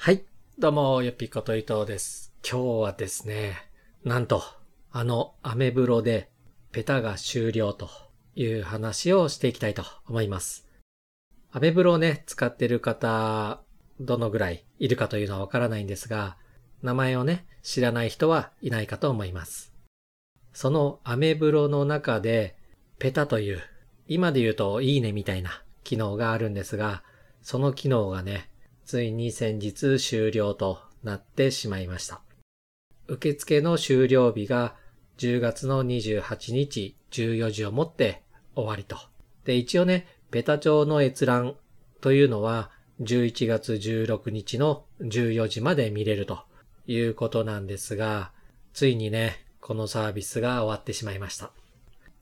はい。どうも、よっぴこと伊藤です。今日はですね、なんと、あのアメブロでペタが終了という話をしていきたいと思います。アメブロをね、使ってる方、どのぐらいいるかというのはわからないんですが、名前をね、知らない人はいないかと思います。そのアメブロの中で、ペタという、今で言うといいねみたいな機能があるんですが、その機能がね、ついに先日終了となってしまいました。受付の終了日が10月の28日14時をもって終わりと。で、一応ね、ペタ帳の閲覧というのは11月16日の14時まで見れるということなんですが、ついにね、このサービスが終わってしまいました。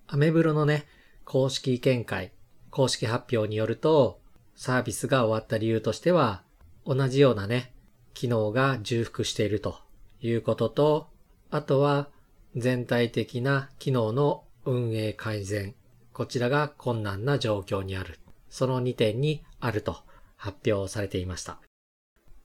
アメブロのね、公式見解、公式発表によると、サービスが終わった理由としては、同じようなね、機能が重複しているということと、あとは全体的な機能の運営改善、こちらが困難な状況にある。その2点にあると発表されていました。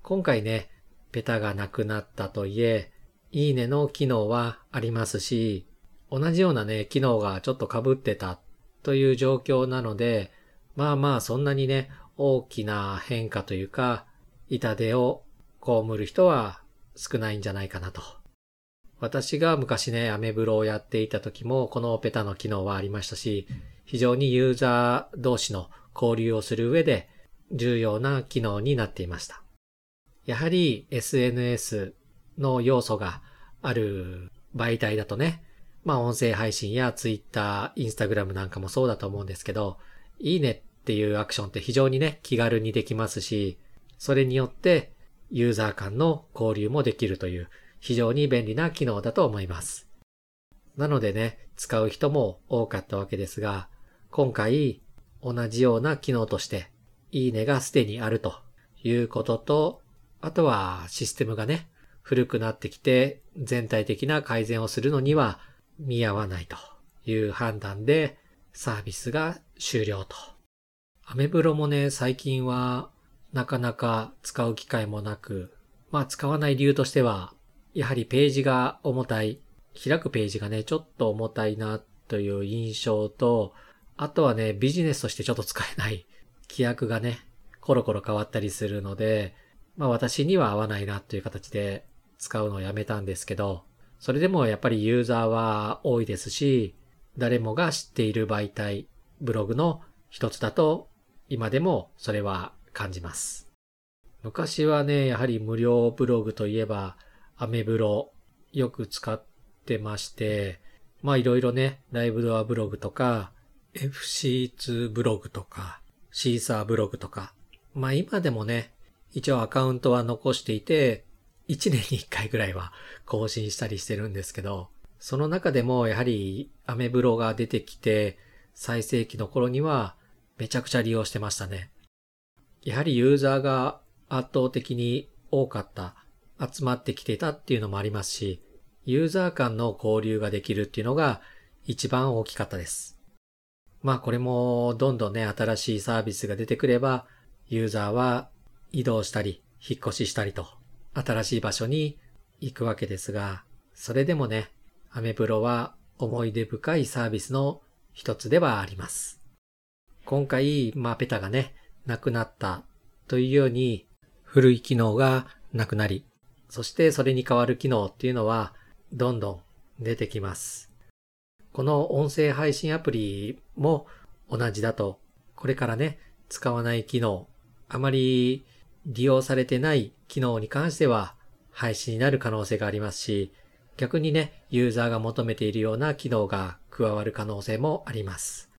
今回ね、ペタがなくなったといえ、いいねの機能はありますし、同じようなね、機能がちょっと被ってたという状況なので、まあまあそんなにね、大きな変化というか、痛手を被る人は少ないんじゃないかなと。私が昔ね、アメブロをやっていた時も、このペタの機能はありましたし、非常にユーザー同士の交流をする上で重要な機能になっていました。やはり SNS の要素がある媒体だとね、まあ音声配信や Twitter、Instagram なんかもそうだと思うんですけど、いいねっていうアクションって非常にね、気軽にできますし、それによってユーザー間の交流もできるという非常に便利な機能だと思います。なのでね、使う人も多かったわけですが、今回同じような機能として、いいねがすでにあるということと、あとはシステムがね、古くなってきて全体的な改善をするのには見合わないという判断でサービスが終了と。アメブロもね、最近はなかなか使う機会もなく、まあ使わない理由としては、やはりページが重たい、開くページがね、ちょっと重たいなという印象と、あとはね、ビジネスとしてちょっと使えない。規約がね、コロコロ変わったりするので、まあ私には合わないなという形で使うのをやめたんですけど、それでもやっぱりユーザーは多いですし、誰もが知っている媒体、ブログの一つだと、今でもそれは感じます。昔はね、やはり無料ブログといえば、アメブロよく使ってまして、まあいろいろね、ライブドアブログとか、FC2 ブログとか、シーサーブログとか、まあ今でもね、一応アカウントは残していて、1年に1回ぐらいは 更新したりしてるんですけど、その中でもやはりアメブロが出てきて、最盛期の頃にはめちゃくちゃ利用してましたね。やはりユーザーが圧倒的に多かった、集まってきてたっていうのもありますし、ユーザー間の交流ができるっていうのが一番大きかったです。まあこれもどんどんね、新しいサービスが出てくれば、ユーザーは移動したり、引っ越ししたりと、新しい場所に行くわけですが、それでもね、アメブロは思い出深いサービスの一つではあります。今回、まあペタがね、なくなったというように、古い機能がなくなり、そしてそれに代わる機能っていうのは、どんどん出てきます。この音声配信アプリも同じだと、これからね、使わない機能、あまり利用されてない機能に関しては廃止になる可能性がありますし、逆にね、ユーザーが求めているような機能が加わる可能性もあります。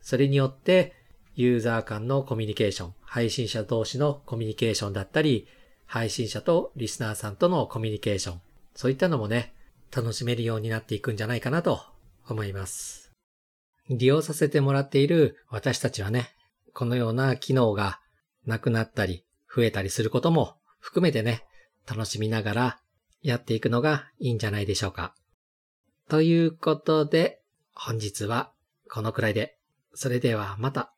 それによって、ユーザー間のコミュニケーション、配信者同士のコミュニケーションだったり、配信者とリスナーさんとのコミュニケーション、そういったのもね、楽しめるようになっていくんじゃないかなと思います。利用させてもらっている私たちはね、このような機能がなくなったり、増えたりすることも含めてね、楽しみながらやっていくのがいいんじゃないでしょうか。ということで、本日はこのくらいで、それではまた。